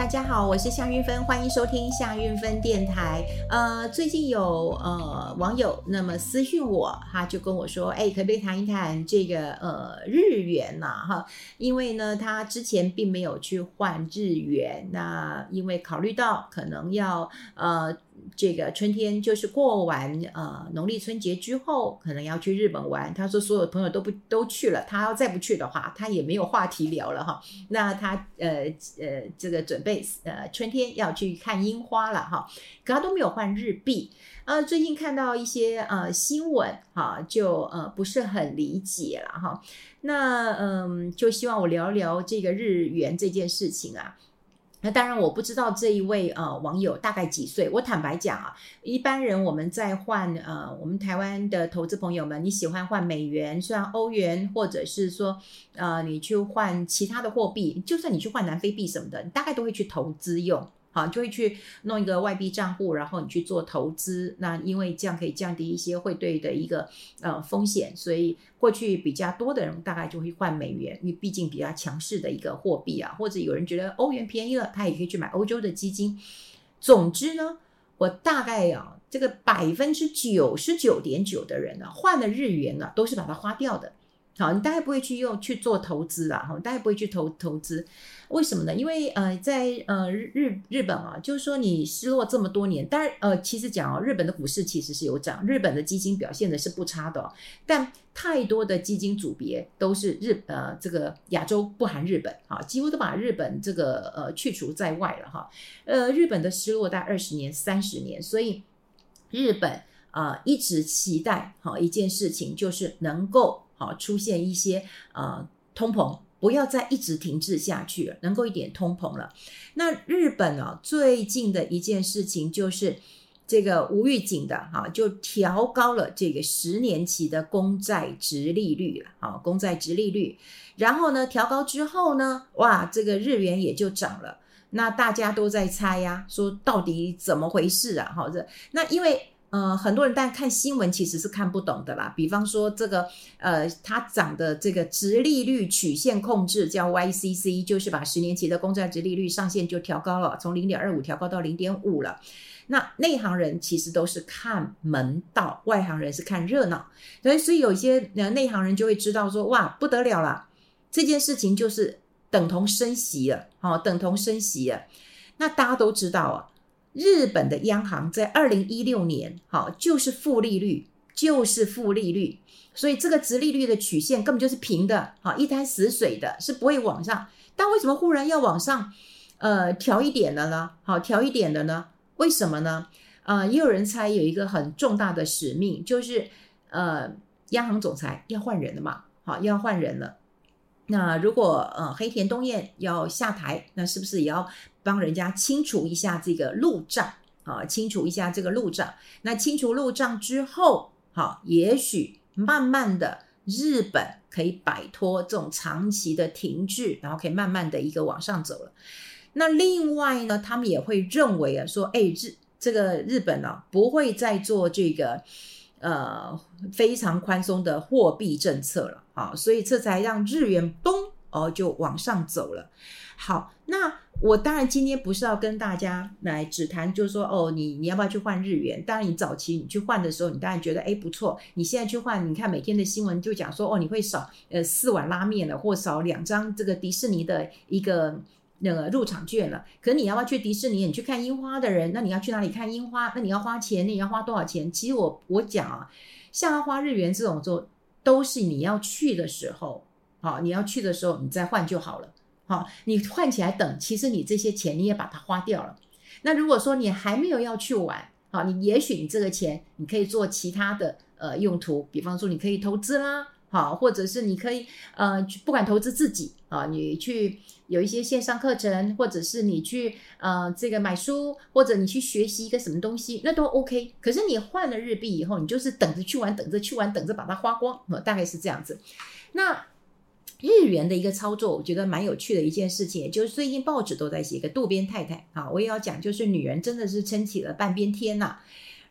大家好，我是夏韵芬，欢迎收听夏韵芬电台。呃，最近有呃网友那么私讯我，哈就跟我说，哎，可不可以谈一谈这个呃日元呐？哈，因为呢，他之前并没有去换日元，那因为考虑到可能要呃。这个春天就是过完呃农历春节之后，可能要去日本玩。他说所有朋友都不都去了，他要再不去的话，他也没有话题聊了哈。那他呃呃这个准备呃春天要去看樱花了哈，可他都没有换日币。呃，最近看到一些呃新闻哈，就呃不是很理解了哈。那嗯、就希望我聊聊这个日元这件事情啊。那当然，我不知道这一位呃网友大概几岁。我坦白讲啊，一般人我们在换呃，我们台湾的投资朋友们，你喜欢换美元，虽然欧元，或者是说呃，你去换其他的货币，就算你去换南非币什么的，你大概都会去投资用。好，就会去弄一个外币账户，然后你去做投资。那因为这样可以降低一些汇兑的一个呃风险，所以过去比较多的人大概就会换美元，因为毕竟比较强势的一个货币啊。或者有人觉得欧元便宜了，他也可以去买欧洲的基金。总之呢，我大概啊，这个百分之九十九点九的人呢，换了日元呢，都是把它花掉的。好，你大概不会去用去做投资啦，哈，大概不会去投投资，为什么呢？因为呃，在呃日日本啊，就是说你失落这么多年，当然呃，其实讲哦，日本的股市其实是有涨，日本的基金表现的是不差的，哦但太多的基金组别都是日呃这个亚洲不含日本啊，几乎都把日本这个呃去除在外了哈，呃，日本的失落大概二十年、三十年，所以日本啊、一直期待好一件事情，就是能够。好，出现一些呃通膨，不要再一直停滞下去了，能够一点通膨了。那日本啊，最近的一件事情就是这个无预警的哈，就调高了这个十年期的公债殖利率了啊，公债殖利率。然后呢，调高之后呢，哇，这个日元也就涨了。那大家都在猜呀，说到底怎么回事啊？好，这那因为。呃，很多人但看新闻其实是看不懂的啦。比方说这个，呃，它涨的这个直利率曲线控制叫 YCC，就是把十年期的公债直利率上限就调高了，从零点二五调高到零点五了。那内行人其实都是看门道，外行人是看热闹。所以，所以有一些呃内行人就会知道说，哇，不得了了，这件事情就是等同升息了，好，等同升息了。那大家都知道啊。日本的央行在二零一六年，好，就是负利率，就是负利率，所以这个殖利率的曲线根本就是平的，好，一滩死水的，是不会往上。但为什么忽然要往上，呃，调一点的呢？好，调一点的呢？为什么呢？呃，也有人猜有一个很重大的使命，就是呃，央行总裁要换人了嘛，好，要换人了。那如果呃黑田东彦要下台，那是不是也要帮人家清除一下这个路障啊？清除一下这个路障。那清除路障之后，好，也许慢慢的日本可以摆脱这种长期的停滞，然后可以慢慢的一个往上走了。那另外呢，他们也会认为啊，说，哎，日这个日本啊不会再做这个。呃，非常宽松的货币政策了啊，所以这才让日元咚哦就往上走了。好，那我当然今天不是要跟大家来只谈，就是说哦，你你要不要去换日元？当然，你早期你去换的时候，你当然觉得哎不错。你现在去换，你看每天的新闻就讲说哦，你会少呃四碗拉面了，或少两张这个迪士尼的一个。那个入场券了，可你要不要去迪士尼？你去看樱花的人，那你要去哪里看樱花？那你要花钱，那你要花多少钱？其实我我讲啊，像要花日元这种做，都是你要去的时候，好，你要去的时候你再换就好了。好，你换起来等，其实你这些钱你也把它花掉了。那如果说你还没有要去玩，好，你也许你这个钱你可以做其他的呃用途，比方说你可以投资啦。好，或者是你可以，呃，不管投资自己啊，你去有一些线上课程，或者是你去，呃，这个买书，或者你去学习一个什么东西，那都 OK。可是你换了日币以后，你就是等着去玩，等着去玩，等着把它花光，大概是这样子。那日元的一个操作，我觉得蛮有趣的一件事情，就是最近报纸都在写一个渡边太太啊，我也要讲，就是女人真的是撑起了半边天呐。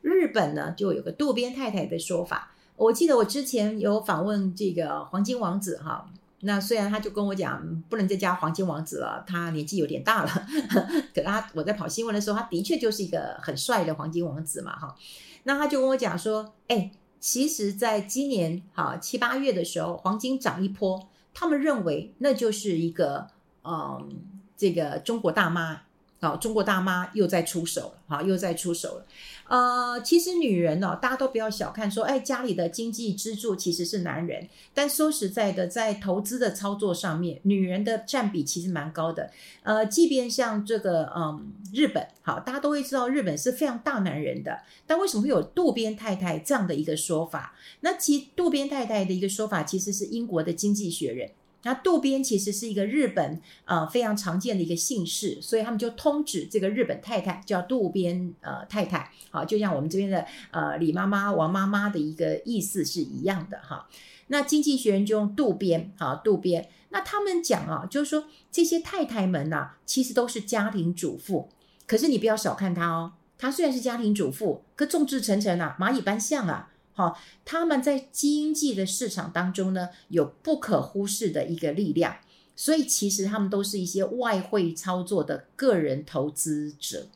日本呢，就有个渡边太太的说法。我记得我之前有访问这个黄金王子哈，那虽然他就跟我讲不能再加黄金王子了，他年纪有点大了。可他我在跑新闻的时候，他的确就是一个很帅的黄金王子嘛，哈。那他就跟我讲说，哎，其实在今年哈七八月的时候，黄金涨一波，他们认为那就是一个嗯，这个中国大妈。好，中国大妈又在出手了，好，又在出手了。呃，其实女人呢、哦，大家都不要小看说，哎，家里的经济支柱其实是男人。但说实在的，在投资的操作上面，女人的占比其实蛮高的。呃，即便像这个，嗯，日本，好，大家都会知道日本是非常大男人的。但为什么会有渡边太太这样的一个说法？那其渡边太太的一个说法，其实是英国的经济学人。那渡边其实是一个日本呃非常常见的一个姓氏，所以他们就通指这个日本太太叫渡边呃太太，好，就像我们这边的呃李妈妈、王妈妈的一个意思是一样的哈。那经济学人就用渡边啊渡边，那他们讲啊，就是说这些太太们呐、其实都是家庭主妇，可是你不要小看她哦，她虽然是家庭主妇，可众志成城啊，蚂蚁搬象啊。好，他们在经济的市场当中呢，有不可忽视的一个力量，所以其实他们都是一些外汇操作的个人投资者。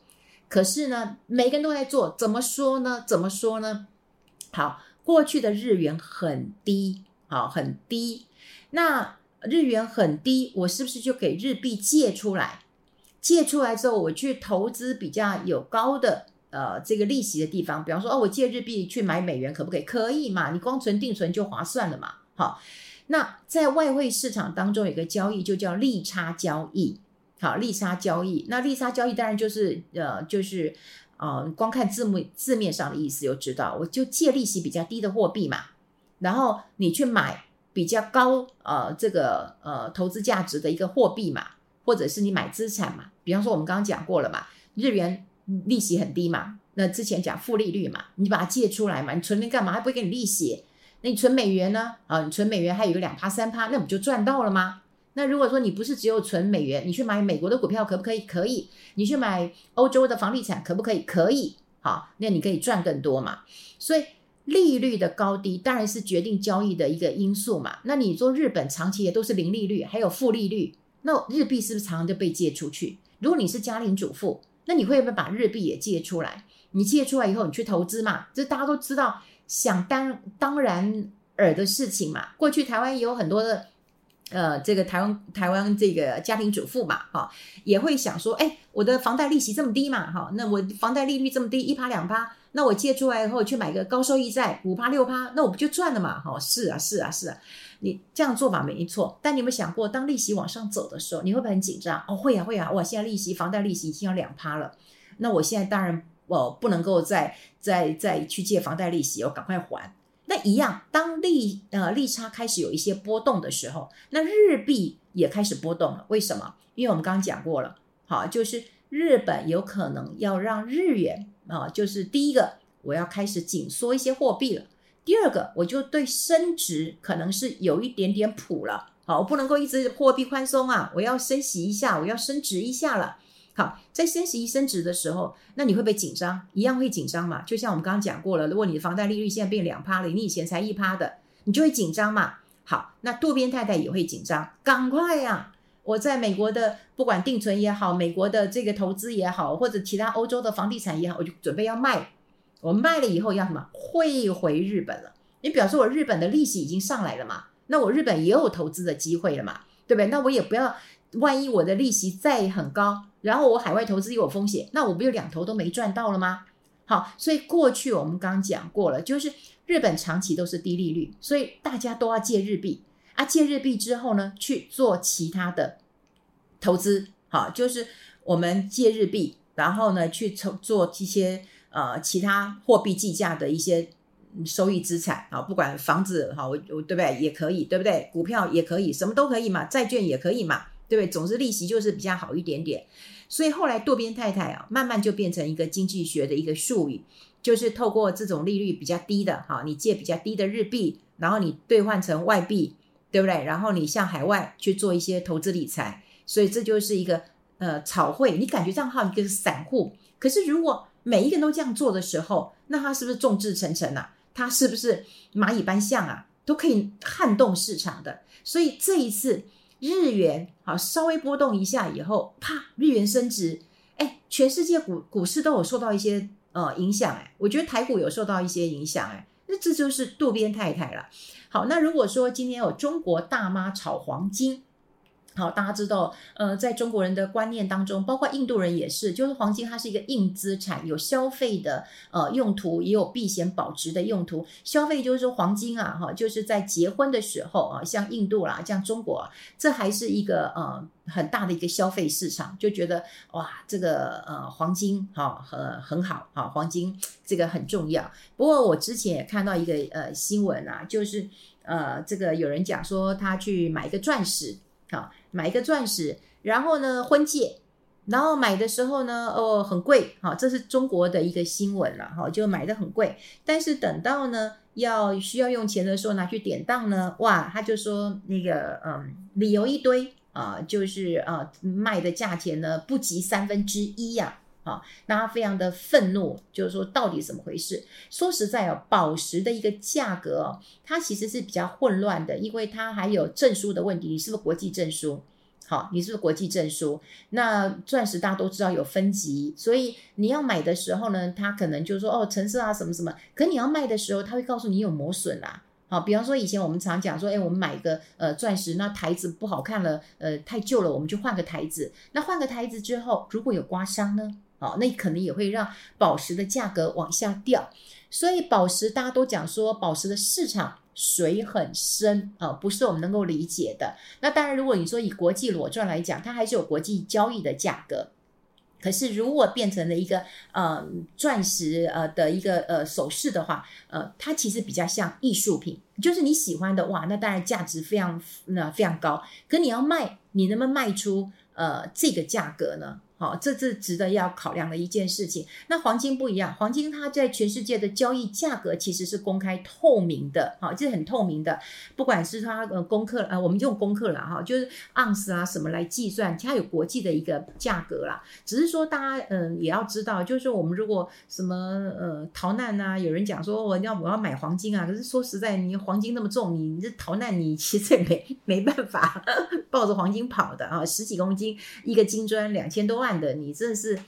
可是呢，每个人都在做，怎么说呢？怎么说呢？好，过去的日元很低，好，很低。那日元很低，我是不是就给日币借出来？借出来之后，我去投资比较有高的。呃，这个利息的地方，比方说，哦，我借日币去买美元，可不可以？可以嘛？你光存定存就划算了嘛。好，那在外汇市场当中有个交易，就叫利差交易。好，利差交易，那利差交易当然就是呃，就是呃，光看字幕字面上的意思就知道，我就借利息比较低的货币嘛，然后你去买比较高呃这个呃投资价值的一个货币嘛，或者是你买资产嘛，比方说我们刚刚讲过了嘛，日元。利息很低嘛？那之前讲负利率嘛，你把它借出来嘛，你存那干嘛？还不会给你利息？那你存美元呢？啊，你存美元还有个两趴三趴，那不就赚到了吗？那如果说你不是只有存美元，你去买美国的股票可不可以？可以。你去买欧洲的房地产可不可以？可以。好，那你可以赚更多嘛。所以利率的高低当然是决定交易的一个因素嘛。那你说日本长期也都是零利率，还有负利率，那日币是不是常常就被借出去？如果你是家庭主妇，那你会不会把日币也借出来？你借出来以后，你去投资嘛？这大家都知道，想当当然尔的事情嘛。过去台湾也有很多的，呃，这个台湾台湾这个家庭主妇嘛，哈，也会想说，哎，我的房贷利息这么低嘛，哈，那我房贷利率这么低，一趴两趴，那我借出来以后去买个高收益债，五趴六趴，那我不就赚了嘛？哈，是啊，是啊，是啊。你这样做法没错，但你有没有想过，当利息往上走的时候，你会不会很紧张？哦，会啊，会啊！哇，现在利息，房贷利息已经要两趴了，那我现在当然我不能够再再再去借房贷利息，我赶快还。那一样，当利呃利差开始有一些波动的时候，那日币也开始波动了。为什么？因为我们刚刚讲过了，好，就是日本有可能要让日元啊，就是第一个我要开始紧缩一些货币了。第二个，我就对升值可能是有一点点谱了。好，我不能够一直货币宽松啊，我要升息一下，我要升值一下了。好，在升息升值的时候，那你会不会紧张？一样会紧张嘛。就像我们刚刚讲过了，如果你的房贷利率现在变两趴了，你以前才一趴的，你就会紧张嘛。好，那渡边太太也会紧张，赶快呀！我在美国的不管定存也好，美国的这个投资也好，或者其他欧洲的房地产也好，我就准备要卖。我卖了以后要什么？汇回日本了。你表示我日本的利息已经上来了嘛？那我日本也有投资的机会了嘛？对不对？那我也不要，万一我的利息再很高，然后我海外投资又有风险，那我不就两头都没赚到了吗？好，所以过去我们刚讲过了，就是日本长期都是低利率，所以大家都要借日币啊，借日币之后呢，去做其他的投资。好，就是我们借日币，然后呢去做做一些。呃，其他货币计价的一些收益资产啊，不管房子哈，我我对不对也可以，对不对？股票也可以，什么都可以嘛，债券也可以嘛，对不对？总之利息就是比较好一点点。所以后来渡边太太啊，慢慢就变成一个经济学的一个术语，就是透过这种利率比较低的哈，你借比较低的日币，然后你兑换成外币，对不对？然后你向海外去做一些投资理财，所以这就是一个呃炒汇，你感觉这样好一个散户，可是如果每一个人都这样做的时候，那他是不是众志成城啊？他是不是蚂蚁搬象啊？都可以撼动市场的。所以这一次日元好稍微波动一下以后，啪，日元升值，哎，全世界股股市都有受到一些呃影响，哎，我觉得台股有受到一些影响，哎，那这就是渡边太太了。好，那如果说今天有中国大妈炒黄金。好，大家知道，呃，在中国人的观念当中，包括印度人也是，就是黄金它是一个硬资产，有消费的呃用途，也有避险保值的用途。消费就是说黄金啊，哈，就是在结婚的时候啊，像印度啦，像中国，这还是一个呃很大的一个消费市场，就觉得哇，这个呃黄金哈很很好啊，黄金这个很重要。不过我之前也看到一个呃新闻啊，就是呃这个有人讲说他去买一个钻石。好，买一个钻石，然后呢，婚戒，然后买的时候呢，哦，很贵，好，这是中国的一个新闻了，哈，就买的很贵，但是等到呢，要需要用钱的时候拿去典当呢，哇，他就说那个，嗯，理由一堆啊，就是啊，卖的价钱呢不及三分之一呀。那他非常的愤怒，就是说到底怎么回事？说实在哦，宝石的一个价格哦，它其实是比较混乱的，因为它还有证书的问题。你是不是国际证书？好，你是不是国际证书？那钻石大家都知道有分级，所以你要买的时候呢，他可能就是说哦，成色啊什么什么。可你要卖的时候，他会告诉你有磨损啦。好，比方说以前我们常讲说，哎，我们买个呃钻石，那台子不好看了，呃太旧了，我们就换个台子。那换个台子之后，如果有刮伤呢？哦，那可能也会让宝石的价格往下掉，所以宝石大家都讲说，宝石的市场水很深啊，不是我们能够理解的。那当然，如果你说以国际裸钻来讲，它还是有国际交易的价格。可是如果变成了一个呃钻石呃的一个呃首饰的话，呃，它其实比较像艺术品，就是你喜欢的哇，那当然价值非常那非常高。可你要卖，你能不能卖出呃这个价格呢？好，这是值得要考量的一件事情。那黄金不一样，黄金它在全世界的交易价格其实是公开透明的，好，这是很透明的。不管是它呃公克呃，我们用公克了哈，就是盎司啊什么来计算，它有国际的一个价格啦。只是说大家嗯、也要知道，就是我们如果什么呃逃难啊，有人讲说我要我要买黄金啊，可是说实在，你黄金那么重，你你这逃难你其实也没没办法 抱着黄金跑的啊，十几公斤一个金砖两千多万。的你真的是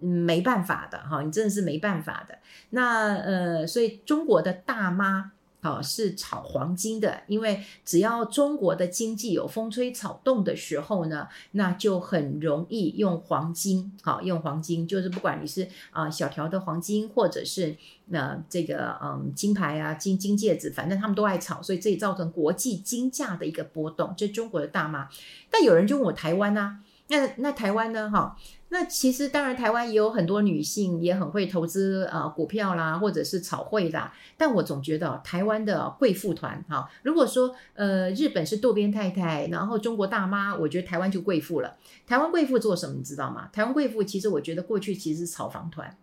没办法的哈，你真的是没办法的。那呃，所以中国的大妈啊是炒黄金的，因为只要中国的经济有风吹草动的时候呢，那就很容易用黄金。好，用黄金就是不管你是啊小条的黄金，或者是那这个嗯金牌啊金金戒指，反正他们都爱炒，所以这也造成国际金价的一个波动。这中国的大妈，但有人就问我台湾呢？那那台湾呢？哈，那其实当然台湾也有很多女性也很会投资啊、股票啦，或者是炒汇啦。但我总觉得台湾的贵妇团哈，如果说呃日本是渡边太太，然后中国大妈，我觉得台湾就贵妇了。台湾贵妇做什么你知道吗？台湾贵妇其实我觉得过去其实是炒房团。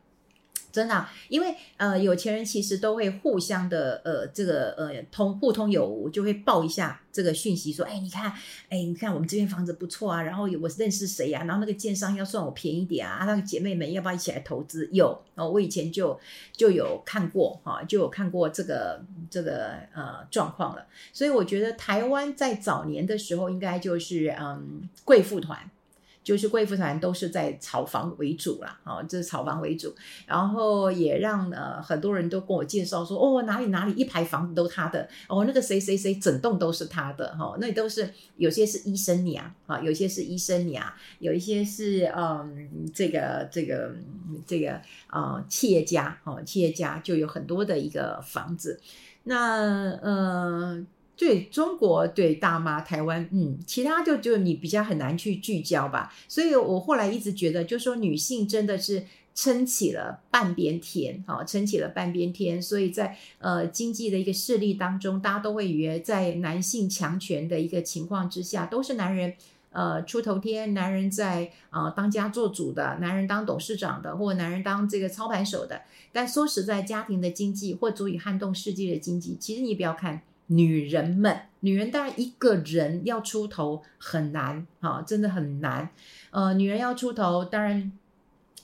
真的，因为呃，有钱人其实都会互相的呃，这个呃通互通有无，就会报一下这个讯息，说，哎，你看，哎，你看我们这边房子不错啊，然后我认识谁呀、然后那个建商要算我便宜点啊，那个姐妹们要不要一起来投资？有，哦，我以前就就有看过哈，就有看过这个这个呃状况了。所以我觉得台湾在早年的时候，应该就是嗯贵妇团。就是贵妇团都是在炒房为主啦，哦，这是炒房为主，然后也让呃很多人都跟我介绍说，哦，哪里哪里一排房子都他的，哦，那个谁谁谁整栋都是他的，哈、哦，那都是有些是医生娘啊、有些是医生娘，有一些是嗯这个这个这个啊、企业家，哦，企业家就有很多的一个房子，那呃。对中国，对大妈，台湾，嗯，其他就就你比较很难去聚焦吧。所以我后来一直觉得，就说女性真的是撑起了半边天，好，撑起了半边天。所以在呃经济的一个势力当中，大家都会以为在男性强权的一个情况之下，都是男人呃出头天，男人在啊、呃、当家做主的，男人当董事长的，或男人当这个操盘手的。但说实在，家庭的经济或足以撼动世界的经济，其实你不要看。女人们，女人当然一个人要出头很难，哈，真的很难。呃，女人要出头，当然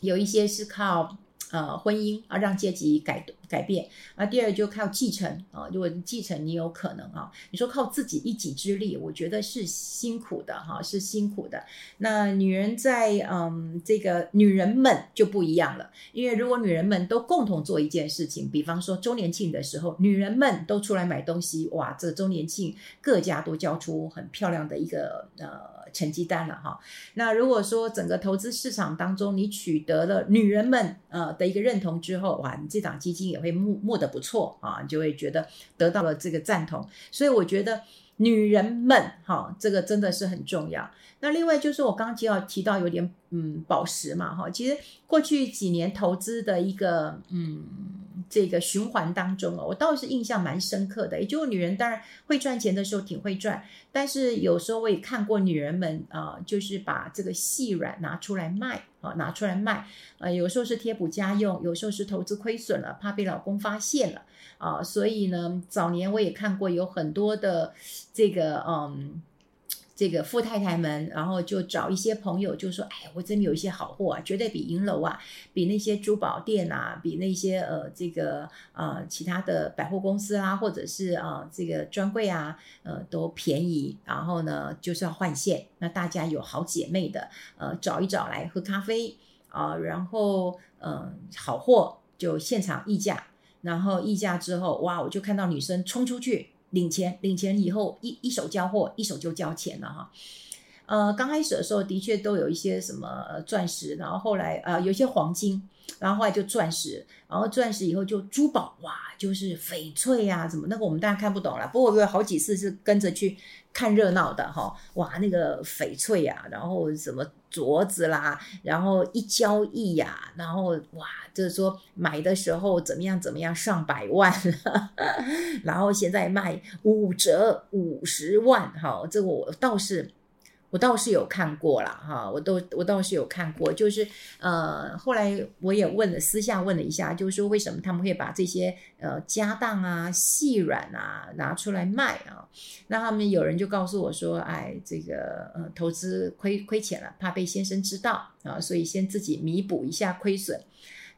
有一些是靠呃婚姻啊让阶级改改变。啊，第二就靠继承啊，如果继承你有可能啊，你说靠自己一己之力，我觉得是辛苦的哈，是辛苦的。那女人在嗯，这个女人们就不一样了，因为如果女人们都共同做一件事情，比方说周年庆的时候，女人们都出来买东西，哇，这周年庆各家都交出很漂亮的一个呃。成绩单了哈，那如果说整个投资市场当中你取得了女人们呃的一个认同之后，哇，你这档基金也会募募得不错啊，你就会觉得得到了这个赞同，所以我觉得女人们哈，这个真的是很重要。那另外就是我刚刚提到提到有点嗯宝石嘛哈，其实过去几年投资的一个嗯。这个循环当中哦，我倒是印象蛮深刻的。也就是女人当然会赚钱的时候挺会赚，但是有时候我也看过女人们啊、就是把这个细软拿出来卖啊，拿出来卖。呃，有时候是贴补家用，有时候是投资亏损了，怕被老公发现了啊。所以呢，早年我也看过有很多的这个嗯。这个富太太们，然后就找一些朋友，就说：“哎，我真的有一些好货啊，绝对比银楼啊，比那些珠宝店啊，比那些呃这个呃其他的百货公司啊，或者是啊、呃、这个专柜啊，呃都便宜。然后呢，就是要换线。那大家有好姐妹的，呃找一找来喝咖啡啊、然后嗯、好货就现场议价，然后议价之后，哇，我就看到女生冲出去。”领钱，领钱以后一一手交货，一手就交钱了哈。呃，刚开始的时候的确都有一些什么钻石，然后后来呃有些黄金，然后后来就钻石，然后钻石以后就珠宝，哇，就是翡翠啊，怎么那个我们大家看不懂了。不过我有好几次是跟着去看热闹的哈，哇，那个翡翠啊，然后什么镯子啦，然后一交易呀、啊，然后哇，就是说买的时候怎么样怎么样上百万，然后现在卖五折五十万，哈，这个我倒是。我倒是有看过了哈，我都我倒是有看过，就是呃，后来我也问了，私下问了一下，就是说为什么他们会把这些呃家当啊、细软啊拿出来卖啊？那他们有人就告诉我说，哎，这个呃投资亏亏钱了，怕被先生知道啊，所以先自己弥补一下亏损。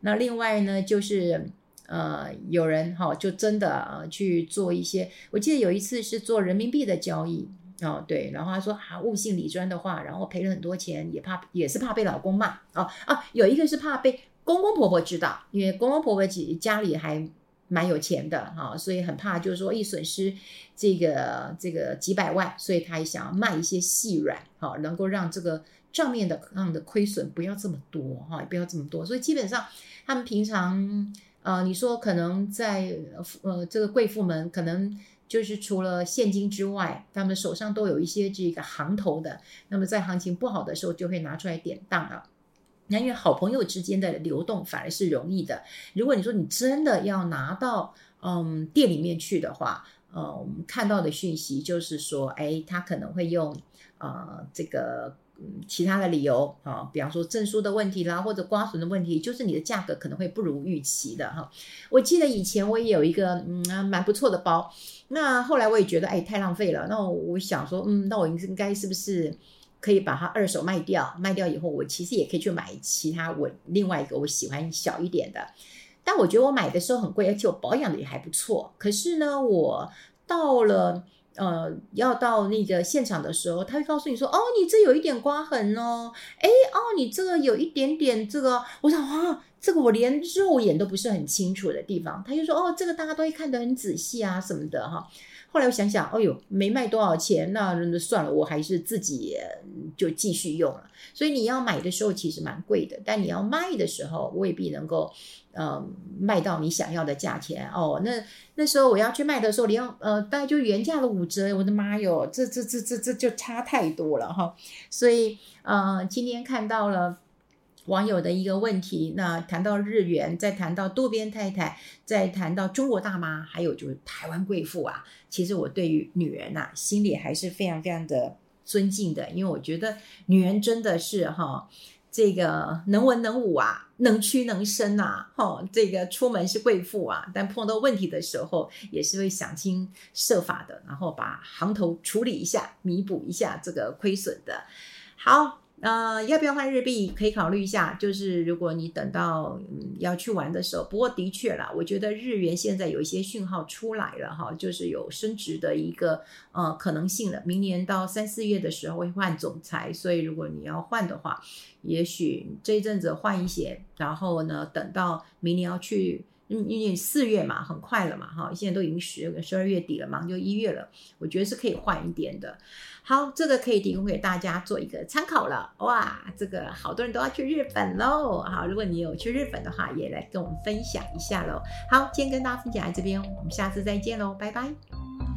那另外呢，就是呃有人哈，就真的呃去做一些，我记得有一次是做人民币的交易。哦，对，然后他说啊，误信理专的话，然后赔了很多钱，也怕也是怕被老公骂哦啊，有一个是怕被公公婆婆知道，因为公公婆婆其实家里还蛮有钱的哈、哦，所以很怕就是说一损失这个这个几百万，所以他也想要卖一些细软，好、哦，能够让这个账面的上的亏损不要这么多哈，也、不要这么多，所以基本上他们平常呃，你说可能在呃这个贵妇们可能。就是除了现金之外，他们手上都有一些这个行头的。那么在行情不好的时候，就会拿出来典当啊。那因为好朋友之间的流动反而是容易的。如果你说你真的要拿到嗯店里面去的话，呃，我们看到的讯息就是说，哎，他可能会用呃这个。其他的理由啊，比方说证书的问题啦，或者刮损的问题，就是你的价格可能会不如预期的哈。我记得以前我也有一个嗯蛮不错的包，那后来我也觉得哎太浪费了，那我想说嗯，那我应该是不是可以把它二手卖掉？卖掉以后，我其实也可以去买其他我另外一个我喜欢小一点的。但我觉得我买的时候很贵，而且我保养的也还不错。可是呢，我到了。呃，要到那个现场的时候，他会告诉你说：“哦，你这有一点刮痕哦，哎，哦，你这个有一点点这个。”我想啊，这个我连肉眼都不是很清楚的地方，他就说：“哦，这个大家都会看得很仔细啊，什么的哈。”后来我想想，哎呦，没卖多少钱，那算了，我还是自己就继续用了。所以你要买的时候其实蛮贵的，但你要卖的时候未必能够呃卖到你想要的价钱哦。那那时候我要去卖的时候，连呃大概就原价的五折，我的妈哟，这这这这这就差太多了哈。所以呃，今天看到了。网友的一个问题，那谈到日元，再谈到渡边太太，再谈到中国大妈，还有就是台湾贵妇啊，其实我对于女人呐、心里还是非常非常的尊敬的，因为我觉得女人真的是哈，这个能文能武啊，能屈能伸呐，哈，这个出门是贵妇啊，但碰到问题的时候，也是会想尽设法的，然后把行头处理一下，弥补一下这个亏损的。好。呃，要不要换日币？可以考虑一下。就是如果你等到嗯要去玩的时候，不过的确啦，我觉得日元现在有一些讯号出来了哈，就是有升值的一个呃可能性了。明年到三四月的时候会换总裁，所以如果你要换的话，也许这一阵子换一些，然后呢，等到明年要去。嗯，因为四月嘛，很快了嘛，哈，现在都已经十十二月底了嘛，就一月了，我觉得是可以换一点的。好，这个可以提供给大家做一个参考了。哇，这个好多人都要去日本喽，好，如果你有去日本的话，也来跟我们分享一下喽。好，今天跟大家分享在这边，我们下次再见喽，拜拜。